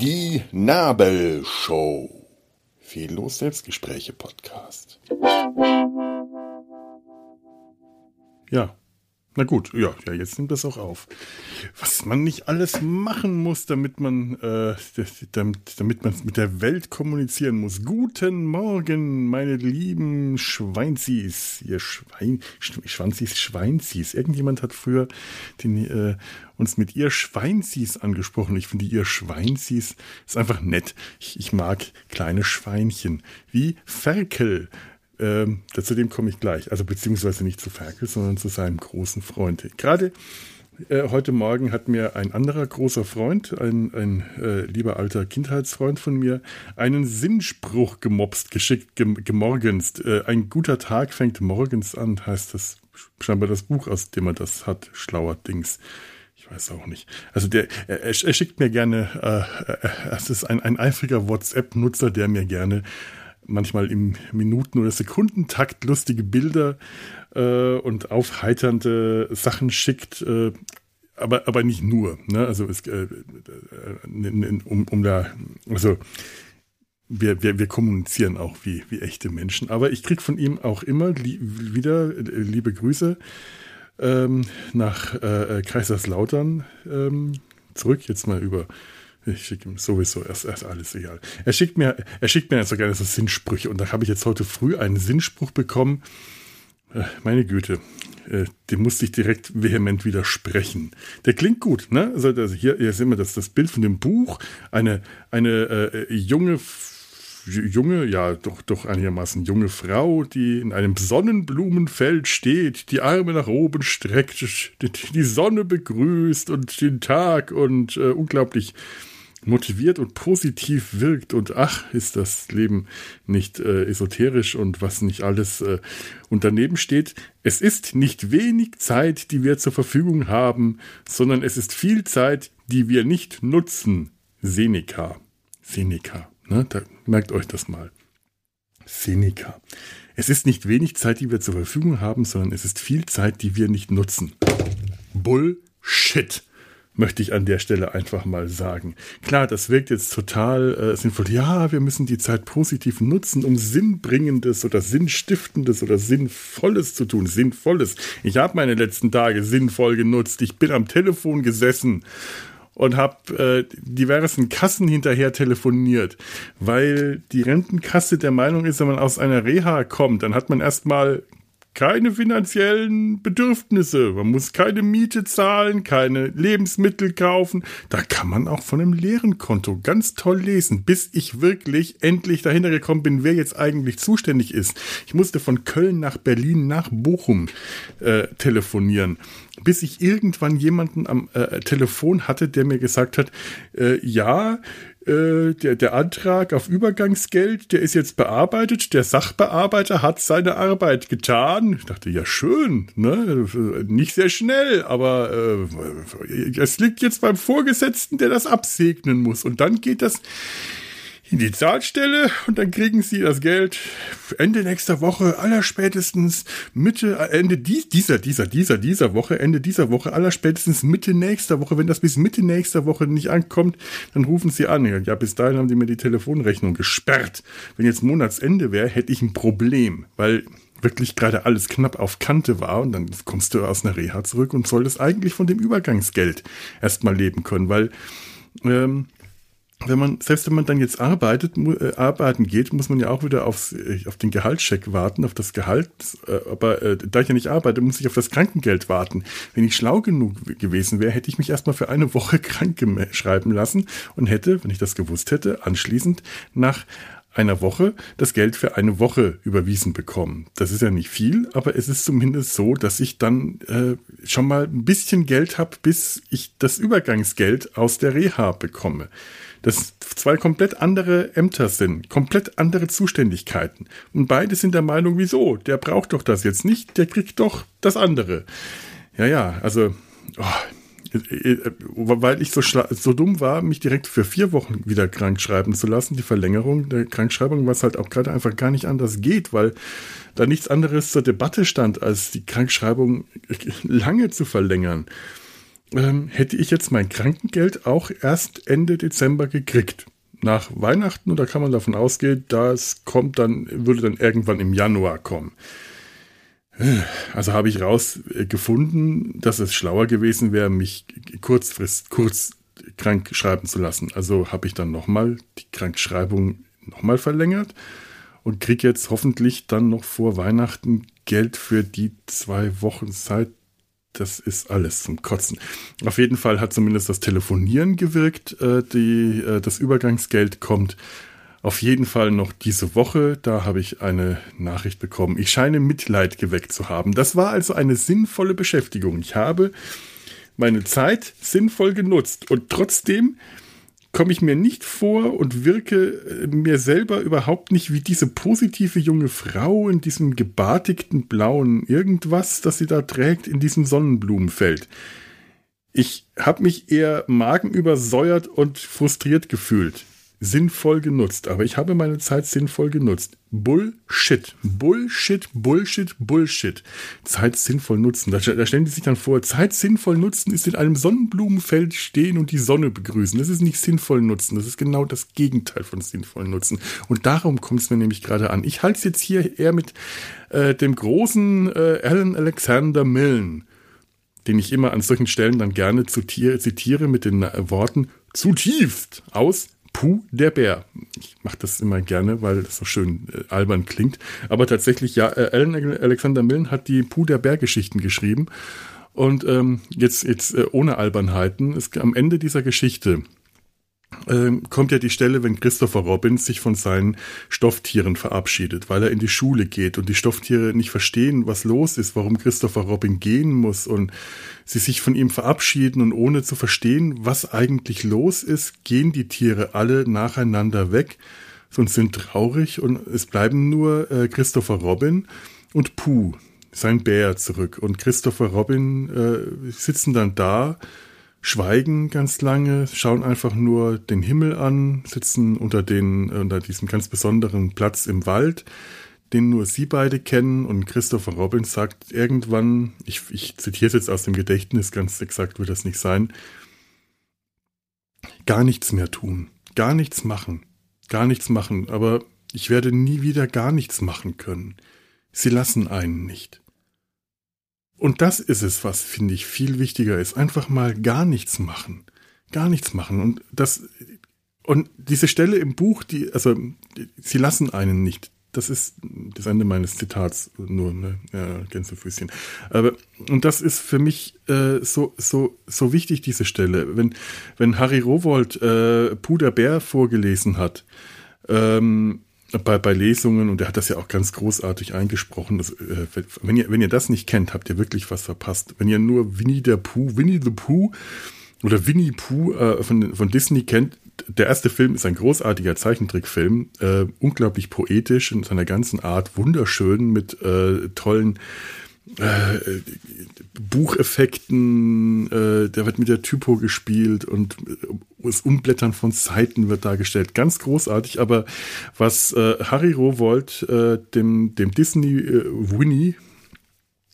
Die Nabelshow. Fehllos Selbstgespräche Podcast. Ja, na gut, ja, ja, jetzt nimmt das auch auf. Was man nicht alles machen muss, damit man, äh, damit, damit man mit der Welt kommunizieren muss. Guten Morgen, meine lieben Schweinzis, ihr Schwein, Schwanzis, Schweinzis. Irgendjemand hat früher den, äh, uns mit ihr Schweinzis angesprochen. Ich finde, ihr Schweinzis ist einfach nett. Ich, ich mag kleine Schweinchen. Wie Ferkel. Ähm, zu dem komme ich gleich. Also beziehungsweise nicht zu Ferkel, sondern zu seinem großen Freund. Gerade äh, heute Morgen hat mir ein anderer großer Freund, ein, ein äh, lieber alter Kindheitsfreund von mir, einen Sinnspruch gemobst, geschickt, gem gemorgenst. Äh, ein guter Tag fängt morgens an, heißt das scheinbar das Buch, aus dem er das hat, schlauer Dings. Ich weiß auch nicht. Also der, er, er schickt mir gerne, äh, äh, es ist ein, ein eifriger WhatsApp-Nutzer, der mir gerne manchmal im Minuten- oder Sekundentakt lustige Bilder äh, und aufheiternde Sachen schickt, äh, aber, aber nicht nur. Ne? Also es, äh, äh um, um da, also wir, wir, wir kommunizieren auch wie, wie echte Menschen. Aber ich kriege von ihm auch immer li wieder äh, liebe Grüße ähm, nach äh, Kaiserslautern ähm, zurück, jetzt mal über ich schicke ihm sowieso erst, erst alles egal. Er schickt mir, er schickt mir so gerne so Sinnsprüche und da habe ich jetzt heute früh einen Sinnspruch bekommen. Äh, meine Güte, äh, dem musste ich direkt vehement widersprechen. Der klingt gut, ne? Also, also hier, hier sehen wir das, das Bild von dem Buch. Eine, eine äh, junge junge, ja, doch, doch einigermaßen junge Frau, die in einem Sonnenblumenfeld steht, die Arme nach oben streckt, die Sonne begrüßt und den Tag und äh, unglaublich motiviert und positiv wirkt und ach, ist das Leben nicht äh, esoterisch und was nicht alles äh, und daneben steht, es ist nicht wenig Zeit, die wir zur Verfügung haben, sondern es ist viel Zeit, die wir nicht nutzen. Seneca. Seneca. Ne? Da merkt euch das mal. Seneca. Es ist nicht wenig Zeit, die wir zur Verfügung haben, sondern es ist viel Zeit, die wir nicht nutzen. Bullshit möchte ich an der Stelle einfach mal sagen. Klar, das wirkt jetzt total äh, sinnvoll. Ja, wir müssen die Zeit positiv nutzen, um Sinnbringendes oder Sinnstiftendes oder Sinnvolles zu tun. Sinnvolles. Ich habe meine letzten Tage sinnvoll genutzt. Ich bin am Telefon gesessen und habe äh, diversen Kassen hinterher telefoniert, weil die Rentenkasse der Meinung ist, wenn man aus einer Reha kommt, dann hat man erstmal keine finanziellen Bedürfnisse. Man muss keine Miete zahlen, keine Lebensmittel kaufen. Da kann man auch von einem leeren Konto ganz toll lesen, bis ich wirklich endlich dahinter gekommen bin, wer jetzt eigentlich zuständig ist. Ich musste von Köln nach Berlin nach Bochum äh, telefonieren, bis ich irgendwann jemanden am äh, Telefon hatte, der mir gesagt hat, äh, ja, äh, der, der Antrag auf Übergangsgeld, der ist jetzt bearbeitet. Der Sachbearbeiter hat seine Arbeit getan. Ich dachte, ja, schön, ne? Nicht sehr schnell, aber äh, es liegt jetzt beim Vorgesetzten, der das absegnen muss. Und dann geht das in die Zahlstelle und dann kriegen sie das Geld Ende nächster Woche, allerspätestens Mitte, äh, Ende dieser, dieser, dieser, dieser Woche, Ende dieser Woche, allerspätestens Mitte nächster Woche. Wenn das bis Mitte nächster Woche nicht ankommt, dann rufen sie an. Ja, bis dahin haben die mir die Telefonrechnung gesperrt. Wenn jetzt Monatsende wäre, hätte ich ein Problem, weil wirklich gerade alles knapp auf Kante war und dann kommst du aus einer Reha zurück und solltest eigentlich von dem Übergangsgeld erstmal leben können, weil ähm, wenn man, selbst wenn man dann jetzt arbeitet, äh, arbeiten geht, muss man ja auch wieder aufs, äh, auf den Gehaltscheck warten, auf das Gehalt. Äh, aber äh, da ich ja nicht arbeite, muss ich auf das Krankengeld warten. Wenn ich schlau genug gewesen wäre, hätte ich mich erstmal für eine Woche krank schreiben lassen und hätte, wenn ich das gewusst hätte, anschließend nach einer Woche das Geld für eine Woche überwiesen bekommen. Das ist ja nicht viel, aber es ist zumindest so, dass ich dann äh, schon mal ein bisschen Geld habe, bis ich das Übergangsgeld aus der Reha bekomme das zwei komplett andere Ämter sind, komplett andere Zuständigkeiten. Und beide sind der Meinung, wieso? Der braucht doch das jetzt nicht, der kriegt doch das andere. Ja, ja, also, oh, weil ich so, so dumm war, mich direkt für vier Wochen wieder krank schreiben zu lassen, die Verlängerung der Krankschreibung, was halt auch gerade einfach gar nicht anders geht, weil da nichts anderes zur Debatte stand, als die Krankschreibung lange zu verlängern, ähm, hätte ich jetzt mein Krankengeld auch erst Ende Dezember gekriegt. Nach Weihnachten, und da kann man davon ausgehen, das kommt dann, würde dann irgendwann im Januar kommen. Also habe ich rausgefunden, dass es schlauer gewesen wäre, mich kurzfrist, kurz krank schreiben zu lassen. Also habe ich dann nochmal die Krankschreibung nochmal verlängert und kriege jetzt hoffentlich dann noch vor Weihnachten Geld für die zwei Wochen Zeit. Das ist alles zum Kotzen. Auf jeden Fall hat zumindest das Telefonieren gewirkt. Äh, die, äh, das Übergangsgeld kommt auf jeden Fall noch diese Woche, da habe ich eine Nachricht bekommen. Ich scheine Mitleid geweckt zu haben. Das war also eine sinnvolle Beschäftigung. Ich habe meine Zeit sinnvoll genutzt und trotzdem komme ich mir nicht vor und wirke äh, mir selber überhaupt nicht wie diese positive junge Frau in diesem gebartigten blauen irgendwas, das sie da trägt in diesem Sonnenblumenfeld. Ich habe mich eher magenübersäuert und frustriert gefühlt sinnvoll genutzt. Aber ich habe meine Zeit sinnvoll genutzt. Bullshit. Bullshit, Bullshit, Bullshit. Zeit sinnvoll nutzen. Da, da stellen die sich dann vor, Zeit sinnvoll nutzen ist in einem Sonnenblumenfeld stehen und die Sonne begrüßen. Das ist nicht sinnvoll nutzen. Das ist genau das Gegenteil von sinnvoll nutzen. Und darum kommt es mir nämlich gerade an. Ich halte es jetzt hier eher mit äh, dem großen äh, Alan Alexander Milne den ich immer an solchen Stellen dann gerne zitiere mit den Worten zutiefst aus Puh, der Bär. Ich mache das immer gerne, weil das so schön äh, albern klingt. Aber tatsächlich, ja, äh, Alan Alexander Millen hat die Puh der Bär-Geschichten geschrieben. Und ähm, jetzt, jetzt äh, ohne Albernheiten, ist am Ende dieser Geschichte ähm, kommt ja die Stelle, wenn Christopher Robin sich von seinen Stofftieren verabschiedet, weil er in die Schule geht und die Stofftiere nicht verstehen, was los ist, warum Christopher Robin gehen muss und sie sich von ihm verabschieden und ohne zu verstehen, was eigentlich los ist, gehen die Tiere alle nacheinander weg und sind traurig und es bleiben nur äh, Christopher Robin und Pooh, sein Bär zurück. Und Christopher Robin äh, sitzen dann da schweigen ganz lange, schauen einfach nur den Himmel an, sitzen unter, den, unter diesem ganz besonderen Platz im Wald, den nur sie beide kennen. Und Christopher Robin sagt irgendwann, ich, ich zitiere es jetzt aus dem Gedächtnis, ganz exakt wird das nicht sein, gar nichts mehr tun, gar nichts machen, gar nichts machen, aber ich werde nie wieder gar nichts machen können. Sie lassen einen nicht. Und das ist es, was, finde ich, viel wichtiger ist. Einfach mal gar nichts machen. Gar nichts machen. Und das, und diese Stelle im Buch, die, also, sie lassen einen nicht. Das ist das Ende meines Zitats, nur, ne, ja, Gänsefüßchen. Aber, und das ist für mich äh, so, so, so wichtig, diese Stelle. Wenn, wenn Harry Rowold äh, Puder Bär vorgelesen hat, ähm, bei, bei Lesungen, und er hat das ja auch ganz großartig eingesprochen, das, äh, wenn, ihr, wenn ihr das nicht kennt, habt ihr wirklich was verpasst. Wenn ihr nur Winnie der Pooh, Winnie the Pooh oder Winnie Pooh äh, von, von Disney kennt, der erste Film ist ein großartiger Zeichentrickfilm, äh, unglaublich poetisch in seiner ganzen Art, wunderschön mit äh, tollen äh, Bucheffekten, äh, der wird mit der Typo gespielt und äh, das Umblättern von Seiten wird dargestellt. Ganz großartig, aber was äh, Harry Rowold äh, dem, dem Disney äh, Winnie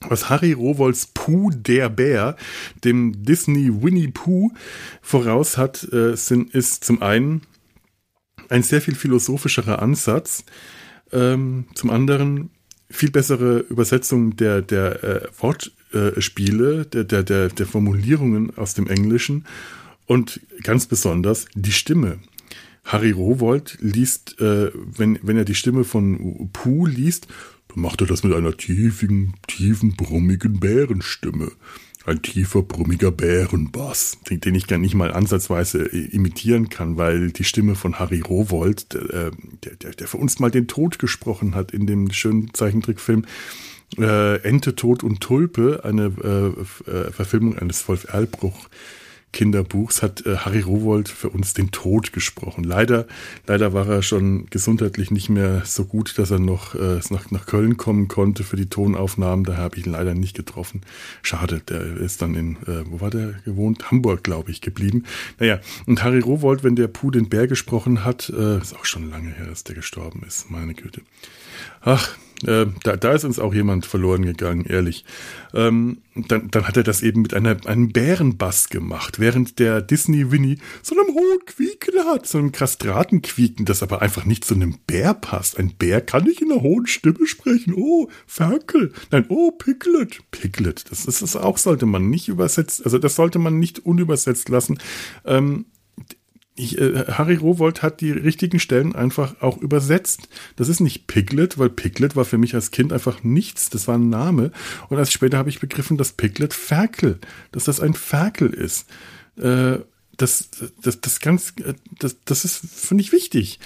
was Harry Rowolds Pooh der Bär dem Disney Winnie Pooh voraus hat, äh, sind, ist zum einen ein sehr viel philosophischerer Ansatz, ähm, zum anderen viel bessere Übersetzung der, der äh, Wortspiele, der, der, der, der Formulierungen aus dem Englischen und ganz besonders die Stimme. Harry Rowold liest, äh, wenn, wenn er die Stimme von Pooh liest, dann macht er das mit einer tiefen, tiefen, brummigen Bärenstimme ein tiefer, brummiger Bärenbass, den, den ich gar nicht mal ansatzweise äh, imitieren kann, weil die Stimme von Harry Rowold, der, der, der, der für uns mal den Tod gesprochen hat in dem schönen Zeichentrickfilm, äh, Ente, Tod und Tulpe, eine äh, äh, Verfilmung eines Wolf Erlbruch Kinderbuchs hat äh, Harry Rowold für uns den Tod gesprochen. Leider, leider war er schon gesundheitlich nicht mehr so gut, dass er noch äh, nach, nach Köln kommen konnte für die Tonaufnahmen. Da habe ich ihn leider nicht getroffen. Schade, der ist dann in, äh, wo war der gewohnt? Hamburg, glaube ich, geblieben. Naja, und Harry Rowold, wenn der Puh den Bär gesprochen hat, äh, ist auch schon lange her, dass der gestorben ist. Meine Güte. Ach, äh, da, da ist uns auch jemand verloren gegangen, ehrlich. Ähm, dann, dann hat er das eben mit einer, einem Bärenbass gemacht, während der Disney Winnie so einem hohen Quieken hat, so einem Kastratenquieken, das aber einfach nicht zu einem Bär passt. Ein Bär kann nicht in einer hohen Stimme sprechen. Oh, Ferkel. Nein, oh, Piglet. Piglet. Das, das ist auch, sollte man nicht übersetzt, also das sollte man nicht unübersetzt lassen. Ähm, ich, äh, Harry Rowold hat die richtigen Stellen einfach auch übersetzt. Das ist nicht Piglet, weil Piglet war für mich als Kind einfach nichts. Das war ein Name. Und erst später habe ich begriffen, dass Piglet Ferkel, dass das ein Ferkel ist. Äh, das, das, das ganz, äh, das, das ist, finde ich, wichtig.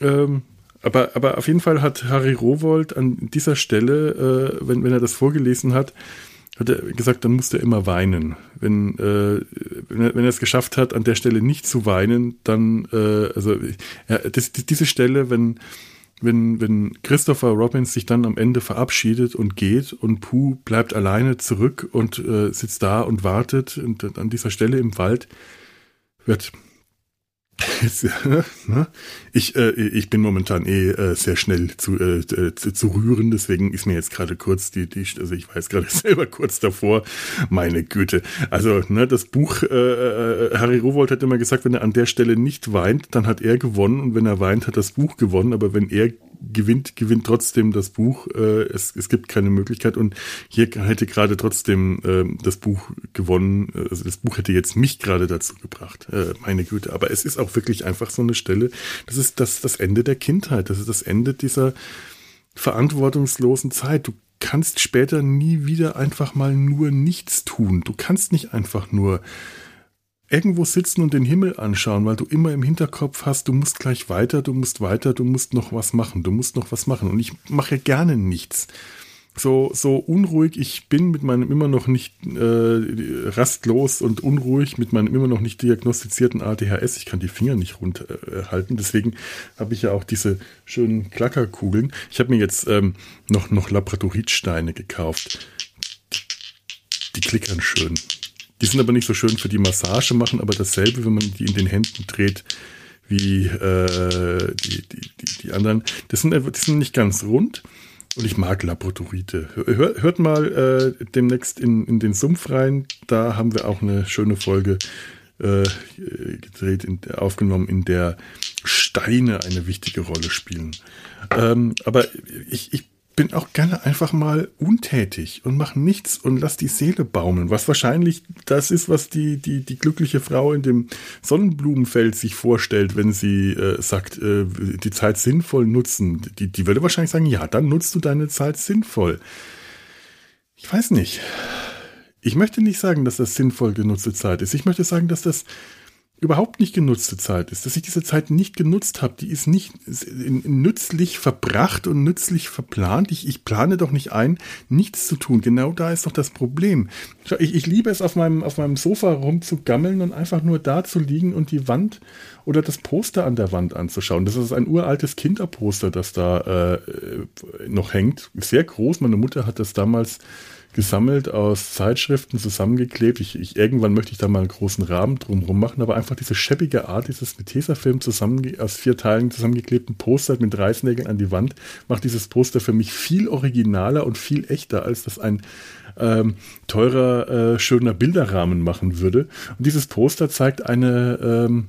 Ähm, aber, aber auf jeden Fall hat Harry Rowold an dieser Stelle, äh, wenn, wenn er das vorgelesen hat, hat er gesagt, dann musste er immer weinen. Wenn, äh, wenn, er, wenn er es geschafft hat, an der Stelle nicht zu weinen, dann, äh, also ja, das, diese Stelle, wenn, wenn, wenn Christopher Robbins sich dann am Ende verabschiedet und geht und Pooh bleibt alleine zurück und äh, sitzt da und wartet und an dieser Stelle im Wald wird Ne? ich, äh, ich bin momentan eh äh, sehr schnell zu, äh, zu, zu, rühren, deswegen ist mir jetzt gerade kurz die, die, also ich weiß gerade selber kurz davor, meine Güte. Also, ne, das Buch, äh, äh, Harry Rowold hat immer gesagt, wenn er an der Stelle nicht weint, dann hat er gewonnen und wenn er weint, hat das Buch gewonnen, aber wenn er gewinnt, gewinnt trotzdem das Buch. Äh, es, es gibt keine Möglichkeit und hier hätte gerade trotzdem äh, das Buch gewonnen. Also das Buch hätte jetzt mich gerade dazu gebracht. Äh, meine Güte. Aber es ist auch wirklich einfach so eine Stelle. Das ist das, das Ende der Kindheit. Das ist das Ende dieser verantwortungslosen Zeit. Du kannst später nie wieder einfach mal nur nichts tun. Du kannst nicht einfach nur irgendwo sitzen und den Himmel anschauen, weil du immer im Hinterkopf hast, du musst gleich weiter, du musst weiter, du musst noch was machen, du musst noch was machen. Und ich mache gerne nichts. So, so unruhig ich bin mit meinem immer noch nicht äh, rastlos und unruhig, mit meinem immer noch nicht diagnostizierten ADHS. Ich kann die Finger nicht runterhalten. Äh, Deswegen habe ich ja auch diese schönen Klackerkugeln. Ich habe mir jetzt ähm, noch, noch Labradoritsteine gekauft. Die klickern schön. Die sind aber nicht so schön für die Massage, machen aber dasselbe, wenn man die in den Händen dreht, wie äh, die, die, die, die anderen. Das sind, die sind nicht ganz rund. Und ich mag Labradorite. Hör, hört mal äh, demnächst in, in den Sumpf rein. Da haben wir auch eine schöne Folge äh, gedreht, in, aufgenommen, in der Steine eine wichtige Rolle spielen. Ähm, aber ich, ich bin auch gerne einfach mal untätig und mache nichts und lass die Seele baumeln, was wahrscheinlich das ist, was die, die, die glückliche Frau in dem Sonnenblumenfeld sich vorstellt, wenn sie äh, sagt, äh, die Zeit sinnvoll nutzen. Die, die würde wahrscheinlich sagen, ja, dann nutzt du deine Zeit sinnvoll. Ich weiß nicht. Ich möchte nicht sagen, dass das sinnvoll genutzte Zeit ist. Ich möchte sagen, dass das überhaupt nicht genutzte Zeit ist, dass ich diese Zeit nicht genutzt habe, die ist nicht nützlich verbracht und nützlich verplant. Ich, ich plane doch nicht ein, nichts zu tun. Genau da ist doch das Problem. Ich, ich liebe es, auf meinem, auf meinem Sofa rumzugammeln und einfach nur da zu liegen und die Wand oder das Poster an der Wand anzuschauen. Das ist ein uraltes Kinderposter, das da äh, noch hängt. Sehr groß. Meine Mutter hat das damals gesammelt aus Zeitschriften zusammengeklebt. Ich, ich, irgendwann möchte ich da mal einen großen Rahmen drumherum machen, aber einfach diese scheppige Art, dieses mit Tesafilm zusammen, aus vier Teilen zusammengeklebten Poster mit Reißnägeln an die Wand, macht dieses Poster für mich viel originaler und viel echter, als das ein ähm, teurer, äh, schöner Bilderrahmen machen würde. Und dieses Poster zeigt eine ähm,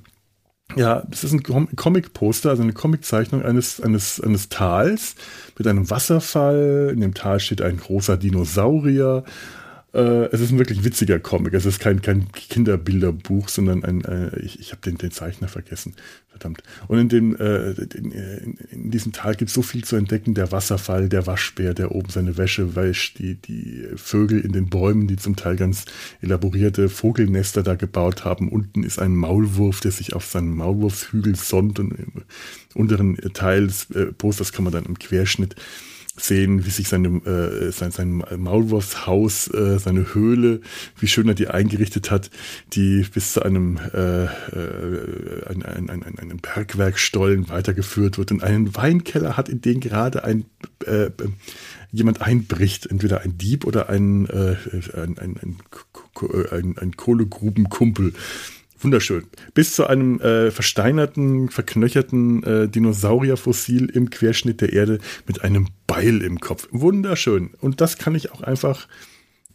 ja, das ist ein Comic-Poster, also eine Comiczeichnung eines, eines, eines Tals mit einem Wasserfall. In dem Tal steht ein großer Dinosaurier. Äh, es ist ein wirklich witziger Comic. Es ist kein, kein Kinderbilderbuch, sondern ein, äh, ich, ich habe den, den Zeichner vergessen. Verdammt. Und in, dem, äh, in, in, diesem Tal gibt es so viel zu entdecken. Der Wasserfall, der Waschbär, der oben seine Wäsche wäscht, die, die Vögel in den Bäumen, die zum Teil ganz elaborierte Vogelnester da gebaut haben. Unten ist ein Maulwurf, der sich auf seinen Maulwurfshügel sonnt und im unteren Teil des äh, Posters kann man dann im Querschnitt sehen, wie sich seine, äh, sein, sein Maulwurfshaus, äh, seine Höhle, wie schön er die eingerichtet hat, die bis zu einem, äh, äh, ein, ein, ein, einem Bergwerkstollen weitergeführt wird und einen Weinkeller hat, in den gerade ein äh, jemand einbricht, entweder ein Dieb oder ein, äh, ein, ein, ein, ein, ein Kohlegrubenkumpel. Wunderschön. Bis zu einem äh, versteinerten, verknöcherten äh, Dinosaurierfossil im Querschnitt der Erde mit einem Beil im Kopf. Wunderschön. Und das kann ich auch einfach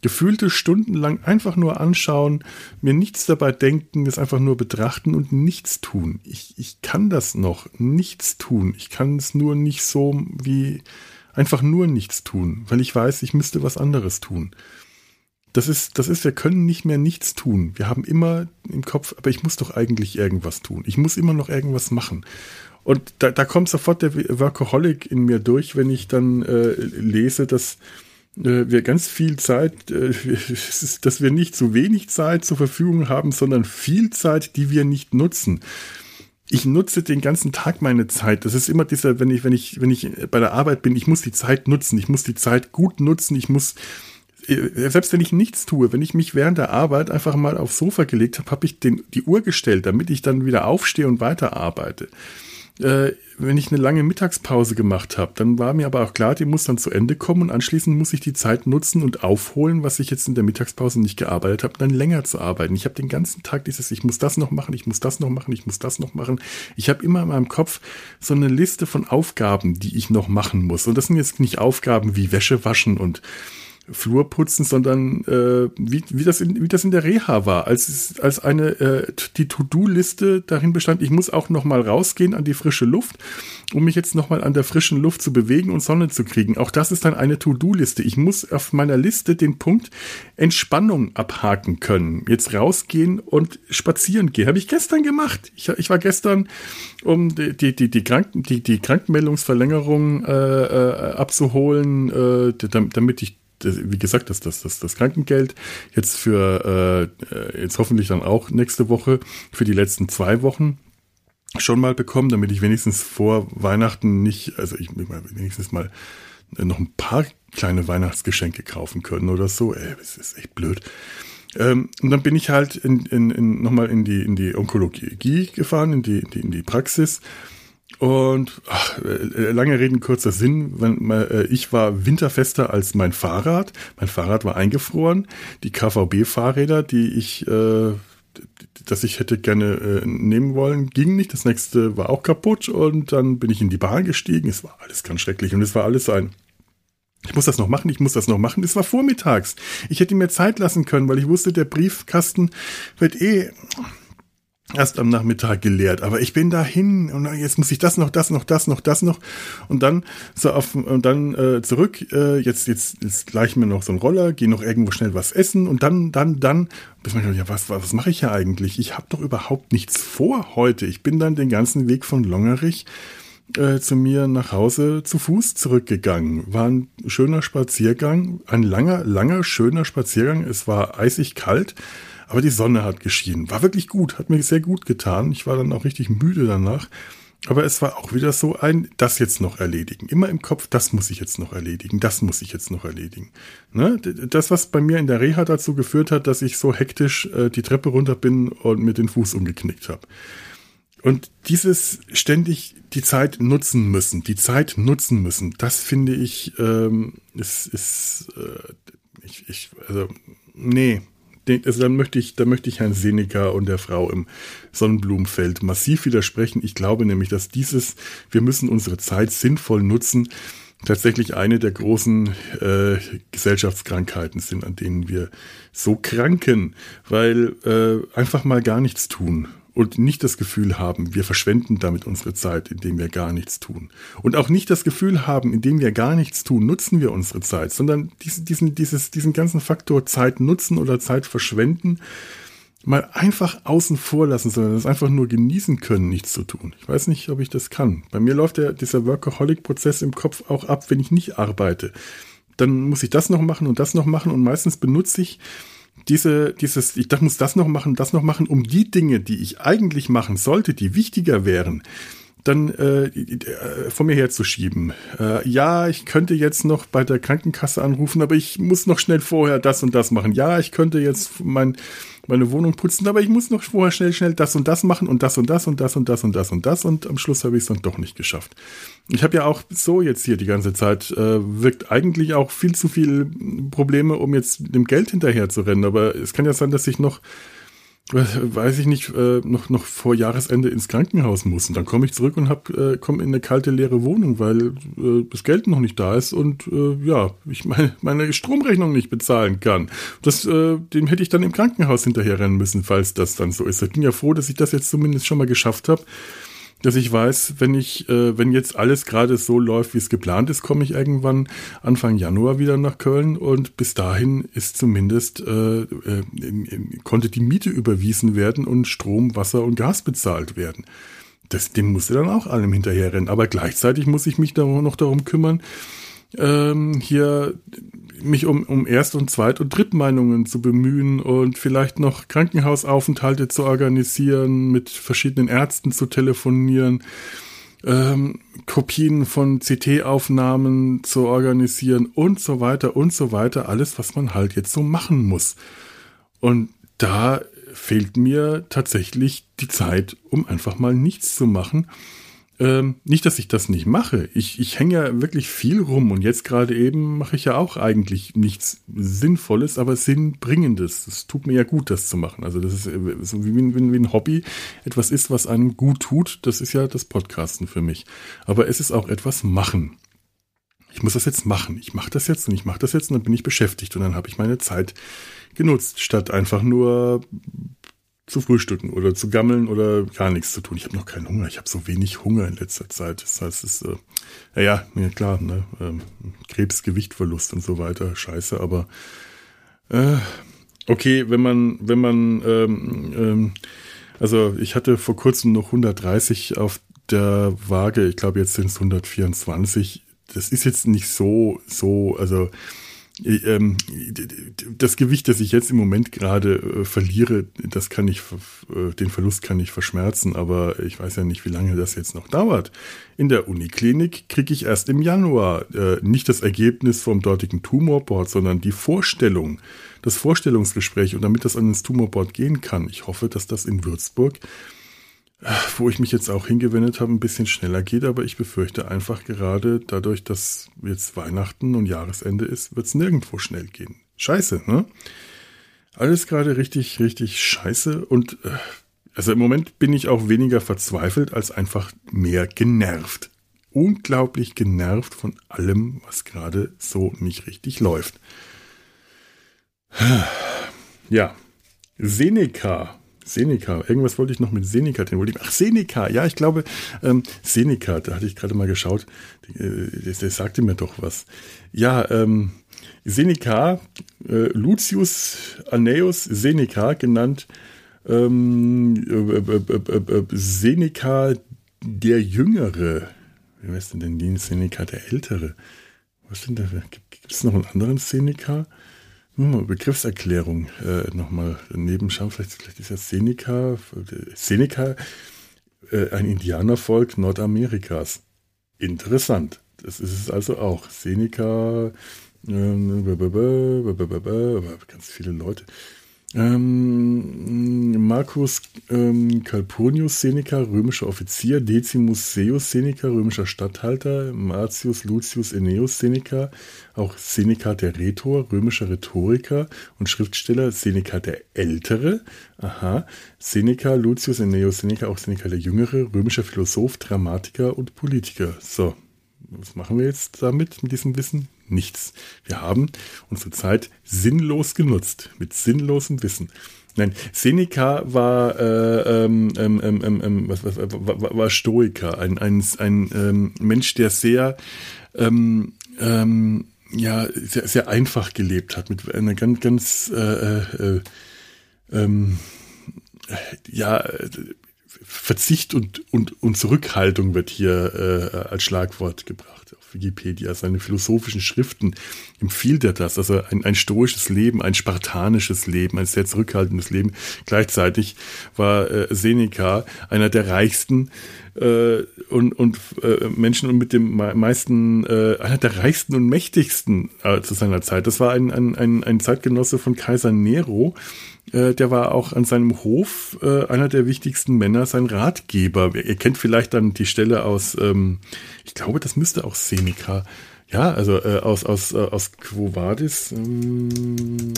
gefühlte Stunden lang einfach nur anschauen, mir nichts dabei denken, es einfach nur betrachten und nichts tun. Ich, ich kann das noch, nichts tun. Ich kann es nur nicht so wie einfach nur nichts tun, weil ich weiß, ich müsste was anderes tun. Das ist, das ist, wir können nicht mehr nichts tun. Wir haben immer im Kopf, aber ich muss doch eigentlich irgendwas tun. Ich muss immer noch irgendwas machen. Und da, da kommt sofort der Workaholic in mir durch, wenn ich dann äh, lese, dass äh, wir ganz viel Zeit, äh, dass wir nicht so wenig Zeit zur Verfügung haben, sondern viel Zeit, die wir nicht nutzen. Ich nutze den ganzen Tag meine Zeit. Das ist immer dieser, wenn ich, wenn ich, wenn ich bei der Arbeit bin, ich muss die Zeit nutzen. Ich muss die Zeit gut nutzen. Ich muss selbst wenn ich nichts tue, wenn ich mich während der Arbeit einfach mal aufs Sofa gelegt habe, habe ich den, die Uhr gestellt, damit ich dann wieder aufstehe und weiterarbeite. Äh, wenn ich eine lange Mittagspause gemacht habe, dann war mir aber auch klar, die muss dann zu Ende kommen und anschließend muss ich die Zeit nutzen und aufholen, was ich jetzt in der Mittagspause nicht gearbeitet habe, dann länger zu arbeiten. Ich habe den ganzen Tag dieses, ich muss das noch machen, ich muss das noch machen, ich muss das noch machen. Ich habe immer in meinem Kopf so eine Liste von Aufgaben, die ich noch machen muss. Und das sind jetzt nicht Aufgaben wie Wäsche waschen und Flur putzen, sondern äh, wie, wie, das in, wie das in der Reha war, als, als eine äh, die To-Do-Liste darin bestand, ich muss auch noch mal rausgehen an die frische Luft, um mich jetzt noch mal an der frischen Luft zu bewegen und Sonne zu kriegen. Auch das ist dann eine To-Do-Liste. Ich muss auf meiner Liste den Punkt Entspannung abhaken können. Jetzt rausgehen und spazieren gehen. Habe ich gestern gemacht. Ich, ich war gestern, um die, die, die, die, Kranken, die, die Krankenmeldungsverlängerung äh, äh, abzuholen, äh, damit ich wie gesagt, das, das, das, das Krankengeld jetzt für äh, äh, jetzt hoffentlich dann auch nächste Woche für die letzten zwei Wochen schon mal bekommen, damit ich wenigstens vor Weihnachten nicht, also ich wenigstens mal noch ein paar kleine Weihnachtsgeschenke kaufen können oder so. Ey, das ist echt blöd. Ähm, und dann bin ich halt in, in, in, nochmal in die, in die Onkologie gefahren, in die, in die, in die Praxis und ach, äh, lange Reden, kurzer Sinn. Äh, ich war winterfester als mein Fahrrad. Mein Fahrrad war eingefroren. Die KVB-Fahrräder, die ich, äh, das ich hätte gerne äh, nehmen wollen, ging nicht. Das nächste war auch kaputt und dann bin ich in die Bahn gestiegen. Es war alles ganz schrecklich und es war alles ein ich muss das noch machen, ich muss das noch machen. Es war vormittags. Ich hätte mir Zeit lassen können, weil ich wusste, der Briefkasten wird eh erst am Nachmittag geleert. Aber ich bin dahin und jetzt muss ich das noch, das noch, das noch, das noch und dann so auf und dann äh, zurück. Äh, jetzt jetzt jetzt gleich mir noch so ein Roller, gehe noch irgendwo schnell was essen und dann dann dann. Bis man ja was was mache ich ja eigentlich? Ich habe doch überhaupt nichts vor heute. Ich bin dann den ganzen Weg von Longerich äh, zu mir nach Hause zu Fuß zurückgegangen. War ein schöner Spaziergang, ein langer langer schöner Spaziergang. Es war eisig kalt. Aber die Sonne hat geschienen. War wirklich gut, hat mir sehr gut getan. Ich war dann auch richtig müde danach. Aber es war auch wieder so ein, das jetzt noch erledigen. Immer im Kopf, das muss ich jetzt noch erledigen, das muss ich jetzt noch erledigen. Ne? Das, was bei mir in der Reha dazu geführt hat, dass ich so hektisch äh, die Treppe runter bin und mir den Fuß umgeknickt habe. Und dieses ständig die Zeit nutzen müssen, die Zeit nutzen müssen, das finde ich, ähm, ist, ist äh, ich, ich, also, nee, also dann möchte ich, da möchte ich Herrn Seneca und der Frau im Sonnenblumenfeld massiv widersprechen. Ich glaube nämlich, dass dieses, wir müssen unsere Zeit sinnvoll nutzen, tatsächlich eine der großen äh, Gesellschaftskrankheiten sind, an denen wir so kranken, weil äh, einfach mal gar nichts tun und nicht das Gefühl haben, wir verschwenden damit unsere Zeit, indem wir gar nichts tun. Und auch nicht das Gefühl haben, indem wir gar nichts tun, nutzen wir unsere Zeit, sondern diesen, diesen, dieses, diesen ganzen Faktor Zeit nutzen oder Zeit verschwenden, mal einfach außen vor lassen, sondern das einfach nur genießen können, nichts zu tun. Ich weiß nicht, ob ich das kann. Bei mir läuft der, dieser Workaholic-Prozess im Kopf auch ab, wenn ich nicht arbeite. Dann muss ich das noch machen und das noch machen und meistens benutze ich diese, dieses, ich muss das noch machen, das noch machen, um die Dinge, die ich eigentlich machen sollte, die wichtiger wären, dann äh, vor mir herzuschieben. Äh, ja, ich könnte jetzt noch bei der Krankenkasse anrufen, aber ich muss noch schnell vorher das und das machen. Ja, ich könnte jetzt mein, meine Wohnung putzen, aber ich muss noch vorher schnell, schnell das und das machen und das und das und das und das und das und das und am Schluss habe ich es dann doch nicht geschafft. Ich habe ja auch so jetzt hier die ganze Zeit, äh, wirkt eigentlich auch viel zu viel Probleme, um jetzt dem Geld hinterher zu rennen, aber es kann ja sein, dass ich noch weiß ich nicht, äh, noch, noch vor Jahresende ins Krankenhaus muss. Und dann komme ich zurück und hab, äh, komme in eine kalte, leere Wohnung, weil äh, das Geld noch nicht da ist und äh, ja, ich meine, meine Stromrechnung nicht bezahlen kann. Das, äh, dem hätte ich dann im Krankenhaus hinterher rennen müssen, falls das dann so ist. Ich bin ja froh, dass ich das jetzt zumindest schon mal geschafft habe dass ich weiß, wenn ich, äh, wenn jetzt alles gerade so läuft, wie es geplant ist, komme ich irgendwann Anfang Januar wieder nach Köln und bis dahin ist zumindest äh, äh, konnte die Miete überwiesen werden und Strom, Wasser und Gas bezahlt werden. Das, dem musste dann auch allem hinterherrennen. Aber gleichzeitig muss ich mich da noch darum kümmern, ähm, hier mich um, um Erst- und Zweit- und Drittmeinungen zu bemühen und vielleicht noch Krankenhausaufenthalte zu organisieren, mit verschiedenen Ärzten zu telefonieren, ähm, Kopien von CT-Aufnahmen zu organisieren und so weiter und so weiter. Alles, was man halt jetzt so machen muss. Und da fehlt mir tatsächlich die Zeit, um einfach mal nichts zu machen ähm, nicht, dass ich das nicht mache. Ich, ich hänge ja wirklich viel rum und jetzt gerade eben mache ich ja auch eigentlich nichts Sinnvolles, aber Sinnbringendes. Es tut mir ja gut, das zu machen. Also das ist äh, so wie, wie, wie ein Hobby etwas ist, was einem gut tut. Das ist ja das Podcasten für mich. Aber es ist auch etwas machen. Ich muss das jetzt machen. Ich mache das jetzt und ich mache das jetzt und dann bin ich beschäftigt und dann habe ich meine Zeit genutzt, statt einfach nur zu frühstücken oder zu gammeln oder gar nichts zu tun. Ich habe noch keinen Hunger. Ich habe so wenig Hunger in letzter Zeit. Das heißt, es ist, äh, ja, ja, klar, ne, ähm, Krebs, Gewichtverlust und so weiter, scheiße, aber äh, okay, wenn man, wenn man, ähm, ähm, also ich hatte vor kurzem noch 130 auf der Waage, ich glaube jetzt sind es 124. Das ist jetzt nicht so, so, also ähm, das Gewicht, das ich jetzt im Moment gerade äh, verliere, das kann ich, äh, den Verlust kann ich verschmerzen, aber ich weiß ja nicht, wie lange das jetzt noch dauert. In der Uniklinik kriege ich erst im Januar äh, nicht das Ergebnis vom dortigen Tumorboard, sondern die Vorstellung, das Vorstellungsgespräch und damit das an ins Tumorboard gehen kann. Ich hoffe, dass das in Würzburg wo ich mich jetzt auch hingewendet habe, ein bisschen schneller geht, aber ich befürchte einfach gerade dadurch, dass jetzt Weihnachten und Jahresende ist, wird es nirgendwo schnell gehen. Scheiße, ne? Alles gerade richtig, richtig scheiße und äh, also im Moment bin ich auch weniger verzweifelt als einfach mehr genervt. Unglaublich genervt von allem, was gerade so nicht richtig läuft. Ja, Seneca Seneca. Irgendwas wollte ich noch mit Seneca. Den wollte ich, ach, Seneca. Ja, ich glaube, ähm, Seneca, da hatte ich gerade mal geschaut. Äh, der, der, sagte mir doch was. Ja, ähm, Seneca, äh, Lucius Annaeus Seneca, genannt ähm, äh, äh, Seneca der Jüngere. Wer ist denn denn Seneca der Ältere? Was sind da? Gibt es noch einen anderen Seneca? Hm, Begriffserklärung äh, nochmal daneben schauen. Vielleicht, vielleicht ist ja Seneca, Seneca äh, ein Indianervolk Nordamerikas. Interessant. Das ist es also auch. Seneca, äh, ganz viele Leute. Ähm, Marcus ähm, Calpurnius Seneca, römischer Offizier, Decimus Seius Seneca, römischer Statthalter, Marcius Lucius Enneus Seneca, auch Seneca der Rhetor, römischer Rhetoriker und Schriftsteller, Seneca der Ältere, aha, Seneca, Lucius Enneus Seneca, auch Seneca der Jüngere, römischer Philosoph, Dramatiker und Politiker. So, was machen wir jetzt damit, mit diesem Wissen? Nichts. Wir haben unsere Zeit sinnlos genutzt, mit sinnlosem Wissen. Nein, Seneca war, äh, ähm, ähm, ähm, ähm, ähm was, was, war, war Stoiker, ein, ein, ein ähm, Mensch, der sehr, ähm, ähm, ja, sehr, sehr einfach gelebt hat, mit einer ganz, ganz, äh, äh, äh ähm, ja, Verzicht und, und, und Zurückhaltung wird hier äh, als Schlagwort gebracht Wikipedia. Seine philosophischen Schriften empfiehlt er das. Also ein, ein stoisches Leben, ein spartanisches Leben, ein sehr zurückhaltendes Leben. Gleichzeitig war äh, Seneca einer der reichsten äh, und, und äh, Menschen und mit dem meisten, äh, einer der reichsten und mächtigsten äh, zu seiner Zeit. Das war ein, ein, ein, ein Zeitgenosse von Kaiser Nero. Äh, der war auch an seinem Hof äh, einer der wichtigsten Männer, sein Ratgeber. Ihr kennt vielleicht dann die Stelle aus, ähm, ich glaube, das müsste auch Seneca. Ja, also äh, aus, aus, äh, aus Quo Vadis. Ähm,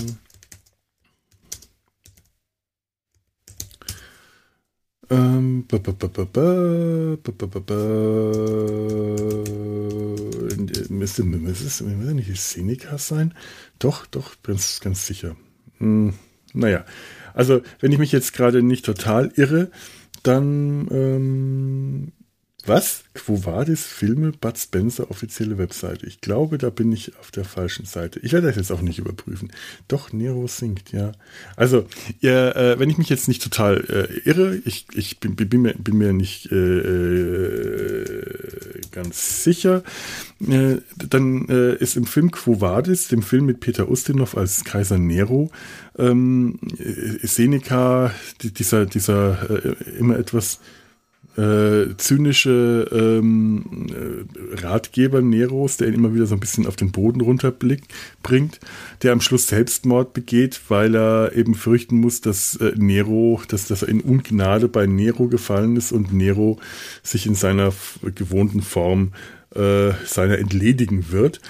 müsste, müsste nicht Seneca sein? Doch, doch, ganz, ganz sicher. Hm, naja, also wenn ich mich jetzt gerade nicht total irre, dann ähm, was? Quo Vadis Filme Bud Spencer offizielle Webseite. Ich glaube, da bin ich auf der falschen Seite. Ich werde das jetzt auch nicht überprüfen. Doch, Nero singt, ja. Also, ja, äh, wenn ich mich jetzt nicht total äh, irre, ich, ich bin, bin, mir, bin mir nicht äh, äh ganz sicher, äh, dann äh, ist im Film Quo Vadis, dem Film mit Peter Ustinov als Kaiser Nero, ähm, Seneca, dieser, dieser immer etwas äh, zynische ähm, äh, Ratgeber Neros, der ihn immer wieder so ein bisschen auf den Boden runterbringt, der am Schluss Selbstmord begeht, weil er eben fürchten muss, dass äh, Nero, dass, dass er in Ungnade bei Nero gefallen ist und Nero sich in seiner gewohnten Form äh, seiner entledigen wird.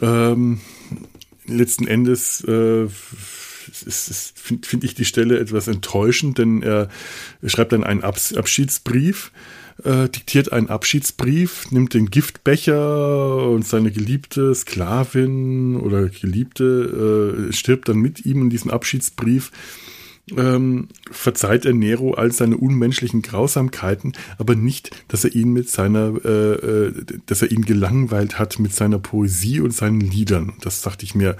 Ähm, letzten Endes äh, finde find ich die Stelle etwas enttäuschend, denn er schreibt dann einen Abschiedsbrief, äh, diktiert einen Abschiedsbrief, nimmt den Giftbecher und seine geliebte Sklavin oder Geliebte äh, stirbt dann mit ihm in diesem Abschiedsbrief. Ähm, verzeiht er Nero all seine unmenschlichen Grausamkeiten, aber nicht, dass er ihn mit seiner, äh, äh, dass er ihn gelangweilt hat mit seiner Poesie und seinen Liedern. Das dachte ich mir,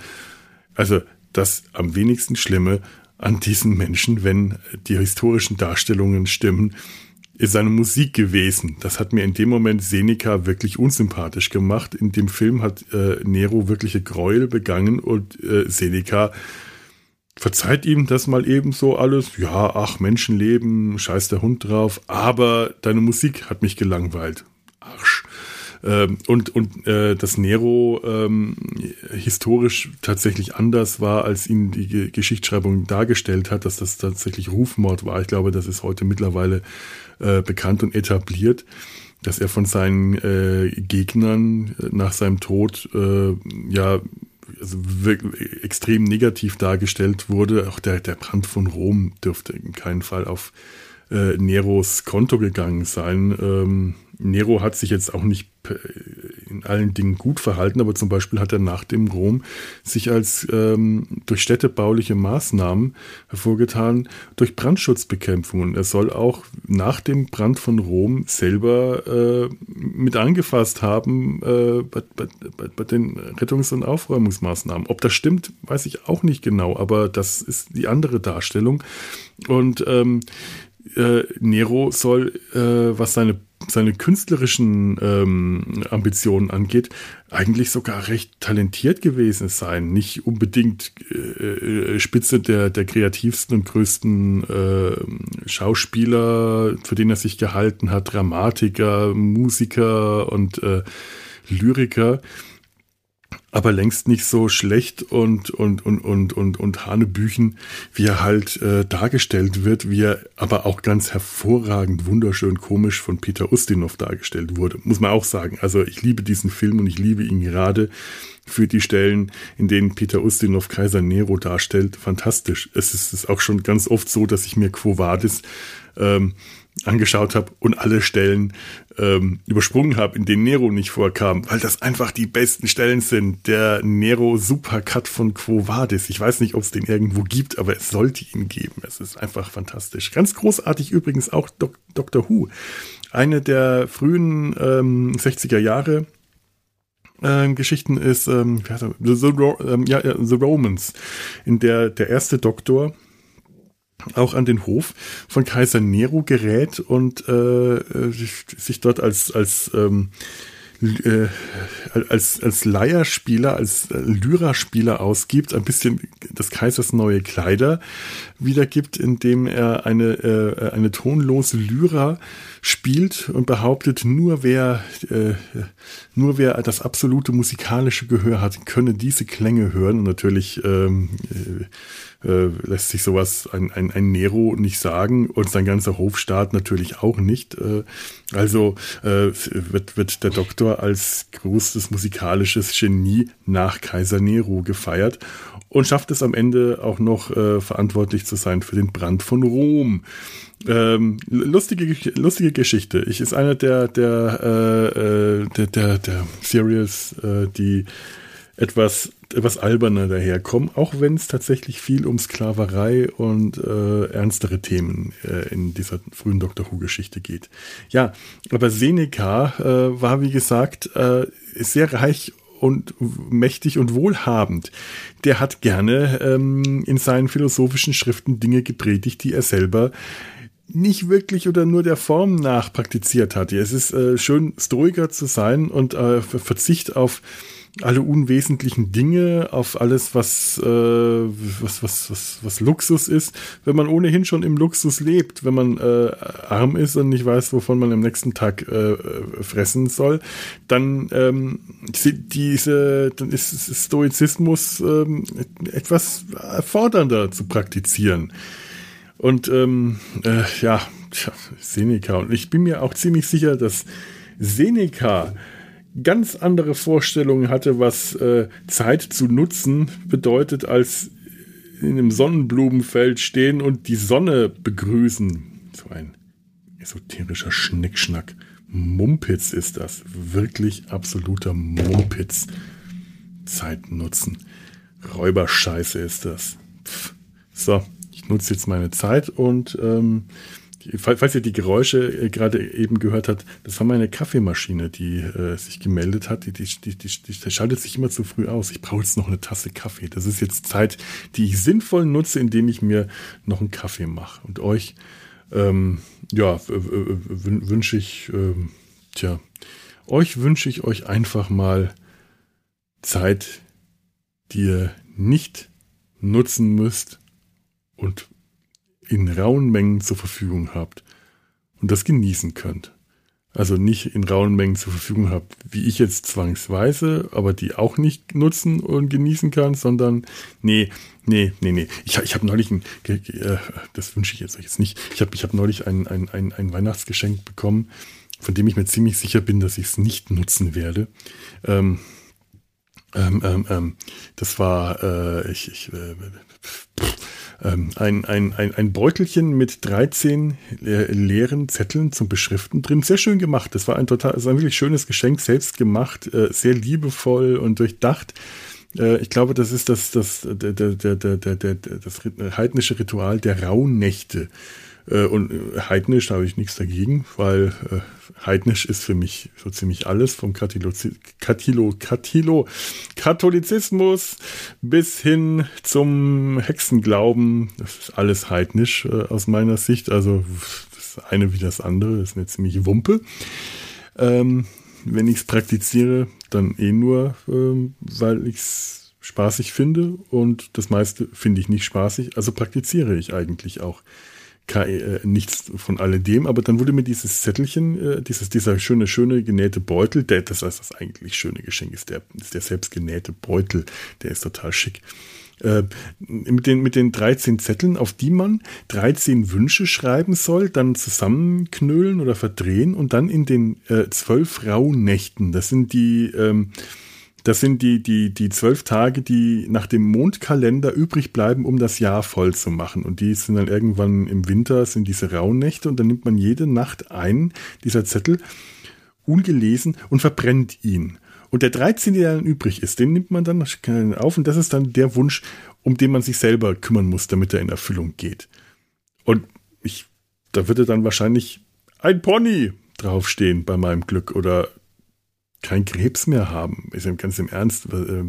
also das am wenigsten Schlimme an diesen Menschen, wenn die historischen Darstellungen stimmen, ist seine Musik gewesen. Das hat mir in dem Moment Seneca wirklich unsympathisch gemacht. In dem Film hat äh, Nero wirkliche Gräuel begangen und äh, Seneca verzeiht ihm das mal eben so alles. Ja, ach, Menschenleben, scheiß der Hund drauf, aber deine Musik hat mich gelangweilt. Ähm, und und äh, dass Nero ähm, historisch tatsächlich anders war, als ihn die Geschichtsschreibung dargestellt hat, dass das tatsächlich Rufmord war. Ich glaube, das ist heute mittlerweile äh, bekannt und etabliert dass er von seinen äh, Gegnern äh, nach seinem Tod äh, ja also extrem negativ dargestellt wurde. Auch der, der Brand von Rom dürfte in keinem Fall auf äh, Neros Konto gegangen sein. Ähm, Nero hat sich jetzt auch nicht in allen Dingen gut verhalten, aber zum Beispiel hat er nach dem Rom sich als ähm, durch städtebauliche Maßnahmen hervorgetan, durch Brandschutzbekämpfung. Und er soll auch nach dem Brand von Rom selber äh, mit angefasst haben äh, bei, bei, bei, den Rettungs- und Aufräumungsmaßnahmen. Ob das stimmt, weiß ich auch nicht genau, aber das ist die andere Darstellung. Und ähm, äh, Nero soll, äh, was seine seine künstlerischen ähm, Ambitionen angeht, eigentlich sogar recht talentiert gewesen sein. Nicht unbedingt äh, äh, Spitze der, der kreativsten und größten äh, Schauspieler, für den er sich gehalten hat, Dramatiker, Musiker und äh, Lyriker aber längst nicht so schlecht und, und, und, und, und, und Hanebüchen, wie er halt äh, dargestellt wird, wie er aber auch ganz hervorragend, wunderschön, komisch von Peter Ustinov dargestellt wurde. Muss man auch sagen. Also ich liebe diesen Film und ich liebe ihn gerade für die Stellen, in denen Peter Ustinov Kaiser Nero darstellt. Fantastisch. Es ist, ist auch schon ganz oft so, dass ich mir Quo Vadis ähm, angeschaut habe und alle Stellen ähm, übersprungen habe, in denen Nero nicht vorkam, weil das einfach die besten Stellen sind. Der Nero Supercut von Quo Vadis. Ich weiß nicht, ob es den irgendwo gibt, aber es sollte ihn geben. Es ist einfach fantastisch. Ganz großartig übrigens auch Dok Doctor Who. Eine der frühen ähm, 60er Jahre ähm, Geschichten ist ähm, The, The, ähm, ja, The Romans, in der der erste Doktor auch an den Hof von Kaiser Nero gerät und äh, sich dort als, als ähm, äh, als, als Leierspieler, als Lyraspieler ausgibt, ein bisschen des Kaisers neue Kleider wiedergibt, indem er eine, äh, eine tonlose Lyra spielt und behauptet, nur wer, äh, nur wer das absolute musikalische Gehör hat, könne diese Klänge hören. Und natürlich ähm, äh, lässt sich sowas ein, ein, ein Nero nicht sagen und sein ganzer Hofstaat natürlich auch nicht. Äh, also äh, wird, wird der Doktor als großes musikalisches Genie nach Kaiser Nero gefeiert und schafft es am Ende auch noch äh, verantwortlich zu sein für den Brand von Rom. Ähm, lustige, lustige Geschichte. Ich ist einer der der äh, äh der der, der Series, äh, die etwas etwas alberner daherkommen, auch wenn es tatsächlich viel um Sklaverei und äh, ernstere Themen äh, in dieser frühen Doctor Who-Geschichte geht. Ja, aber Seneca äh, war, wie gesagt, äh, sehr reich und mächtig und wohlhabend. Der hat gerne ähm, in seinen philosophischen Schriften Dinge gepredigt, die er selber nicht wirklich oder nur der Form nach praktiziert hat. Es ist äh, schön, Stoiker zu sein und äh, Verzicht auf alle unwesentlichen Dinge, auf alles, was, äh, was, was, was, was Luxus ist, wenn man ohnehin schon im Luxus lebt, wenn man äh, arm ist und nicht weiß, wovon man am nächsten Tag äh, fressen soll, dann ähm, diese, dann ist Stoizismus ähm, etwas fordernder zu praktizieren. Und ähm, äh, ja, Seneca. Und ich bin mir auch ziemlich sicher, dass Seneca ganz andere Vorstellungen hatte, was äh, Zeit zu nutzen bedeutet, als in einem Sonnenblumenfeld stehen und die Sonne begrüßen. So ein esoterischer Schnickschnack. Mumpitz ist das. Wirklich absoluter Mumpitz. Zeit nutzen. Räuberscheiße ist das. Pff. So, ich nutze jetzt meine Zeit und ähm, falls ihr die Geräusche äh, gerade eben gehört habt, das war meine Kaffeemaschine, die äh, sich gemeldet hat. Die, die, die, die, die schaltet sich immer zu früh aus. Ich brauche jetzt noch eine Tasse Kaffee. Das ist jetzt Zeit, die ich sinnvoll nutze, indem ich mir noch einen Kaffee mache. Und euch, ähm, ja, wünsche ich, ähm, tja, euch wünsche ich euch einfach mal Zeit, die ihr nicht nutzen müsst und in rauen Mengen zur Verfügung habt und das genießen könnt. Also nicht in rauen Mengen zur Verfügung habt, wie ich jetzt zwangsweise, aber die auch nicht nutzen und genießen kann, sondern nee, nee, nee, nee. Ich, ich habe neulich ein, äh, das wünsche ich jetzt euch jetzt nicht, ich habe ich hab neulich ein, ein, ein, ein Weihnachtsgeschenk bekommen, von dem ich mir ziemlich sicher bin, dass ich es nicht nutzen werde. Ähm, ähm, ähm, ähm das war, äh, ich, ich äh, ähm, ein, ein, ein, ein Beutelchen mit 13 le leeren Zetteln zum Beschriften drin. Sehr schön gemacht. Das war ein total, das war ein wirklich schönes Geschenk, selbst gemacht, äh, sehr liebevoll und durchdacht. Äh, ich glaube, das ist das, das, der, der, der, der, der, das heidnische Ritual der Rauhnächte. Äh, und äh, heidnisch habe ich nichts dagegen, weil äh, heidnisch ist für mich so ziemlich alles, vom Katilo, Katilo, Katilo, Katholizismus bis hin zum Hexenglauben. Das ist alles heidnisch äh, aus meiner Sicht. Also das eine wie das andere, das ist eine ziemliche Wumpe. Ähm, wenn ich es praktiziere, dann eh nur, ähm, weil ich es spaßig finde und das meiste finde ich nicht spaßig, also praktiziere ich eigentlich auch äh, nichts von alledem, aber dann wurde mir dieses Zettelchen, äh, dieses, dieser schöne, schöne genähte Beutel, der, das heißt, das eigentlich schöne Geschenk ist, der, ist der selbst genähte Beutel, der ist total schick. Äh, mit, den, mit den 13 Zetteln, auf die man 13 Wünsche schreiben soll, dann zusammenknüllen oder verdrehen und dann in den äh, zwölf Rauhnächten, das sind die, ähm, das sind die, die, die zwölf Tage, die nach dem Mondkalender übrig bleiben, um das Jahr voll zu machen. Und die sind dann irgendwann im Winter, sind diese Rauhnächte und dann nimmt man jede Nacht einen dieser Zettel ungelesen und verbrennt ihn. Und der 13. der dann übrig ist, den nimmt man dann auf und das ist dann der Wunsch, um den man sich selber kümmern muss, damit er in Erfüllung geht. Und ich, da würde dann wahrscheinlich ein Pony draufstehen bei meinem Glück oder kein Krebs mehr haben. Ist ja ganz im Ernst. Äh,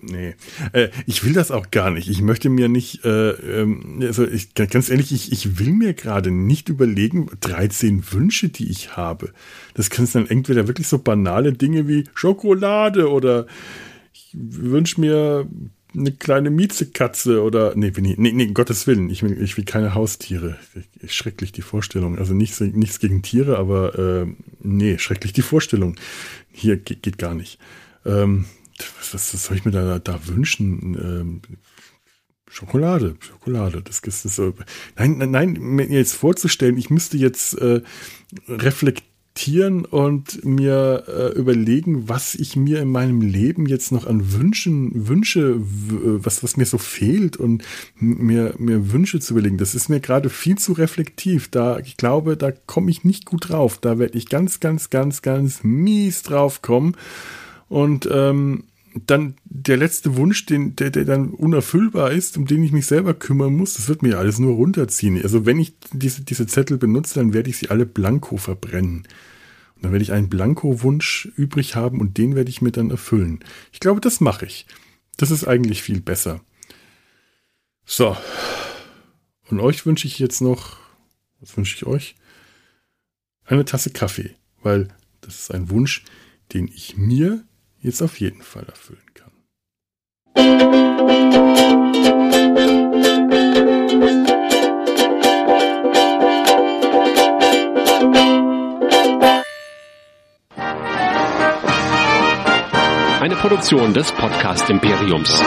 nee. Äh, ich will das auch gar nicht. Ich möchte mir nicht, äh, ähm, also ich, ganz ehrlich, ich, ich will mir gerade nicht überlegen, 13 Wünsche, die ich habe. Das können dann entweder wirklich so banale Dinge wie Schokolade oder ich wünsche mir eine kleine Miezekatze oder nee, bin ich, nee, nee, Gottes Willen, ich will, ich will keine Haustiere. Schrecklich die Vorstellung. Also nichts, nichts gegen Tiere, aber äh, nee, schrecklich die Vorstellung. Hier geht, geht gar nicht. Ähm, was, was, was soll ich mir da, da wünschen? Ähm, Schokolade, Schokolade, das ist so. Nein, nein, nein, mir jetzt vorzustellen, ich müsste jetzt äh, reflektieren reflektieren und mir äh, überlegen, was ich mir in meinem Leben jetzt noch an Wünschen wünsche, was, was mir so fehlt und mir, mir Wünsche zu überlegen. Das ist mir gerade viel zu reflektiv. Da, ich glaube, da komme ich nicht gut drauf. Da werde ich ganz, ganz, ganz, ganz mies drauf kommen. Und ähm, dann der letzte Wunsch, den, der, der dann unerfüllbar ist, um den ich mich selber kümmern muss, das wird mir alles nur runterziehen. Also wenn ich diese, diese Zettel benutze, dann werde ich sie alle blanko verbrennen. Und dann werde ich einen Blanko-Wunsch übrig haben und den werde ich mir dann erfüllen. Ich glaube, das mache ich. Das ist eigentlich viel besser. So. Und euch wünsche ich jetzt noch, was wünsche ich euch? Eine Tasse Kaffee, weil das ist ein Wunsch, den ich mir jetzt auf jeden Fall erfüllen kann. Eine Produktion des Podcast Imperiums.